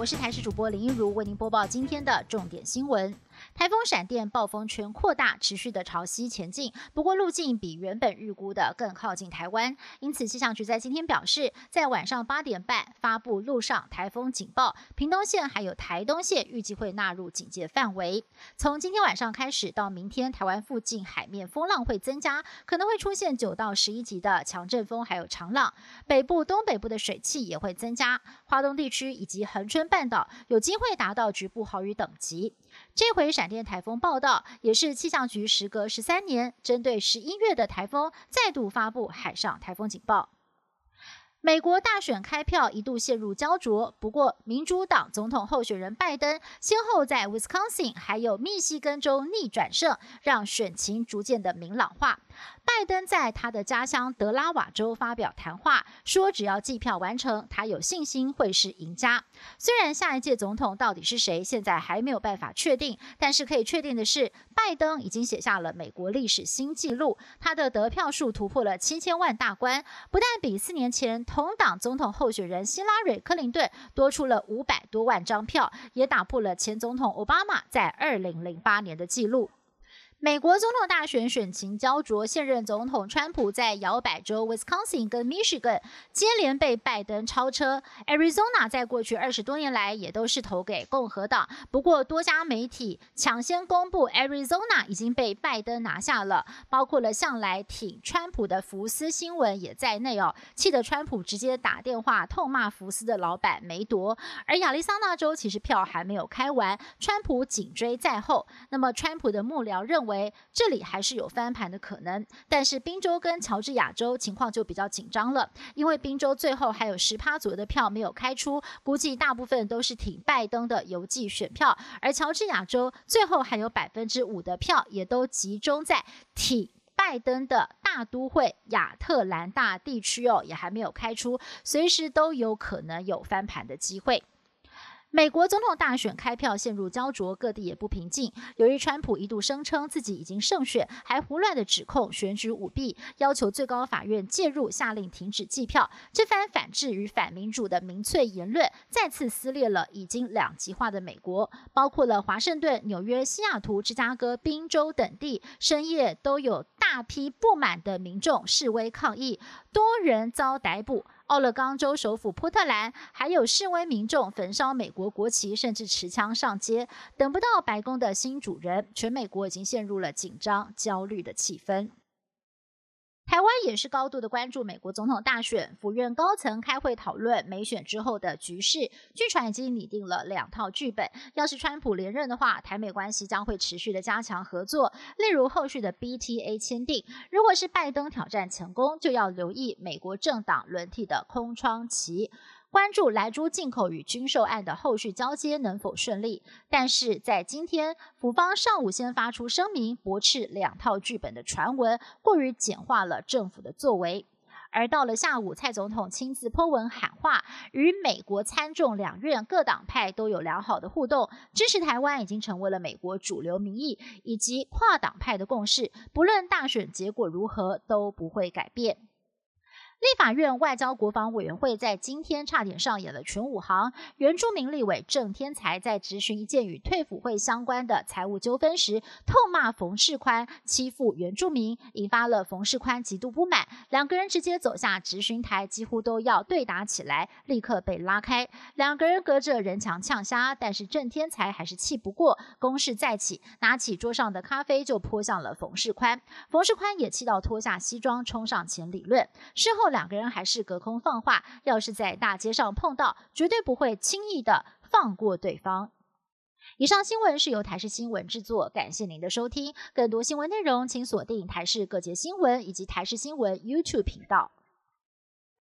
我是台视主播林一如，为您播报今天的重点新闻。台风闪电暴风圈扩大，持续的朝西前进，不过路径比原本预估的更靠近台湾，因此气象局在今天表示，在晚上八点半发布陆上台风警报，屏东县还有台东县预计会纳入警戒范围。从今天晚上开始到明天，台湾附近海面风浪会增加，可能会出现九到十一级的强阵风，还有长浪，北部、东北部的水汽也会增加，华东地区以及恒春半岛有机会达到局部豪雨等级。这回闪电台风报道，也是气象局时隔十三年，针对十一月的台风再度发布海上台风警报。美国大选开票一度陷入焦灼，不过民主党总统候选人拜登先后在 Wisconsin 还有密西根州逆转胜，让选情逐渐的明朗化。拜登在他的家乡德拉瓦州发表谈话，说只要计票完成，他有信心会是赢家。虽然下一届总统到底是谁，现在还没有办法确定，但是可以确定的是，拜登已经写下了美国历史新纪录，他的得票数突破了七千万大关，不但比四年前同党总统候选人希拉蕊·克林顿多出了五百多万张票，也打破了前总统奥巴马在二零零八年的记录。美国总统大选选情焦灼，现任总统川普在摇摆州 Wisconsin 跟 Michigan 接连被拜登超车。Arizona 在过去二十多年来也都是投给共和党，不过多家媒体抢先公布 Arizona 已经被拜登拿下了，包括了向来挺川普的福斯新闻也在内哦，气得川普直接打电话痛骂福斯的老板梅夺。而亚利桑那州其实票还没有开完，川普紧追在后。那么川普的幕僚认为。为这里还是有翻盘的可能，但是宾州跟乔治亚州情况就比较紧张了，因为宾州最后还有十趴左右的票没有开出，估计大部分都是挺拜登的邮寄选票，而乔治亚州最后还有百分之五的票也都集中在挺拜登的大都会亚特兰大地区哦，也还没有开出，随时都有可能有翻盘的机会。美国总统大选开票陷入焦灼，各地也不平静。由于川普一度声称自己已经胜选，还胡乱的指控选举舞弊，要求最高法院介入，下令停止计票。这番反制与反民主的民粹言论，再次撕裂了已经两极化的美国。包括了华盛顿、纽约、西雅图、芝加哥、宾州等地，深夜都有大批不满的民众示威抗议，多人遭逮捕。奥勒冈州首府波特兰还有示威民众焚烧美国国旗，甚至持枪上街。等不到白宫的新主人，全美国已经陷入了紧张、焦虑的气氛。台湾也是高度的关注美国总统大选，府院高层开会讨论美选之后的局势。据传已经拟定了两套剧本，要是川普连任的话，台美关系将会持续的加强合作，例如后续的 BTA 签订。如果是拜登挑战成功，就要留意美国政党轮替的空窗期。关注莱猪进口与军售案的后续交接能否顺利？但是在今天，府方上午先发出声明，驳斥两套剧本的传闻过于简化了政府的作为。而到了下午，蔡总统亲自泼文喊话，与美国参众两院各党派都有良好的互动，支持台湾已经成为了美国主流民意以及跨党派的共识，不论大选结果如何，都不会改变。立法院外交国防委员会在今天差点上演了全武行。原住民立委郑天才在质询一件与退辅会相关的财务纠纷时，痛骂冯世宽欺负原住民，引发了冯世宽极度不满。两个人直接走下质询台，几乎都要对打起来，立刻被拉开。两个人隔着人墙呛虾，但是郑天才还是气不过，攻势再起，拿起桌上的咖啡就泼向了冯世宽。冯世宽也气到脱下西装冲上前理论。事后。两个人还是隔空放话，要是在大街上碰到，绝对不会轻易的放过对方。以上新闻是由台视新闻制作，感谢您的收听。更多新闻内容，请锁定台视各界新闻以及台视新闻 YouTube 频道。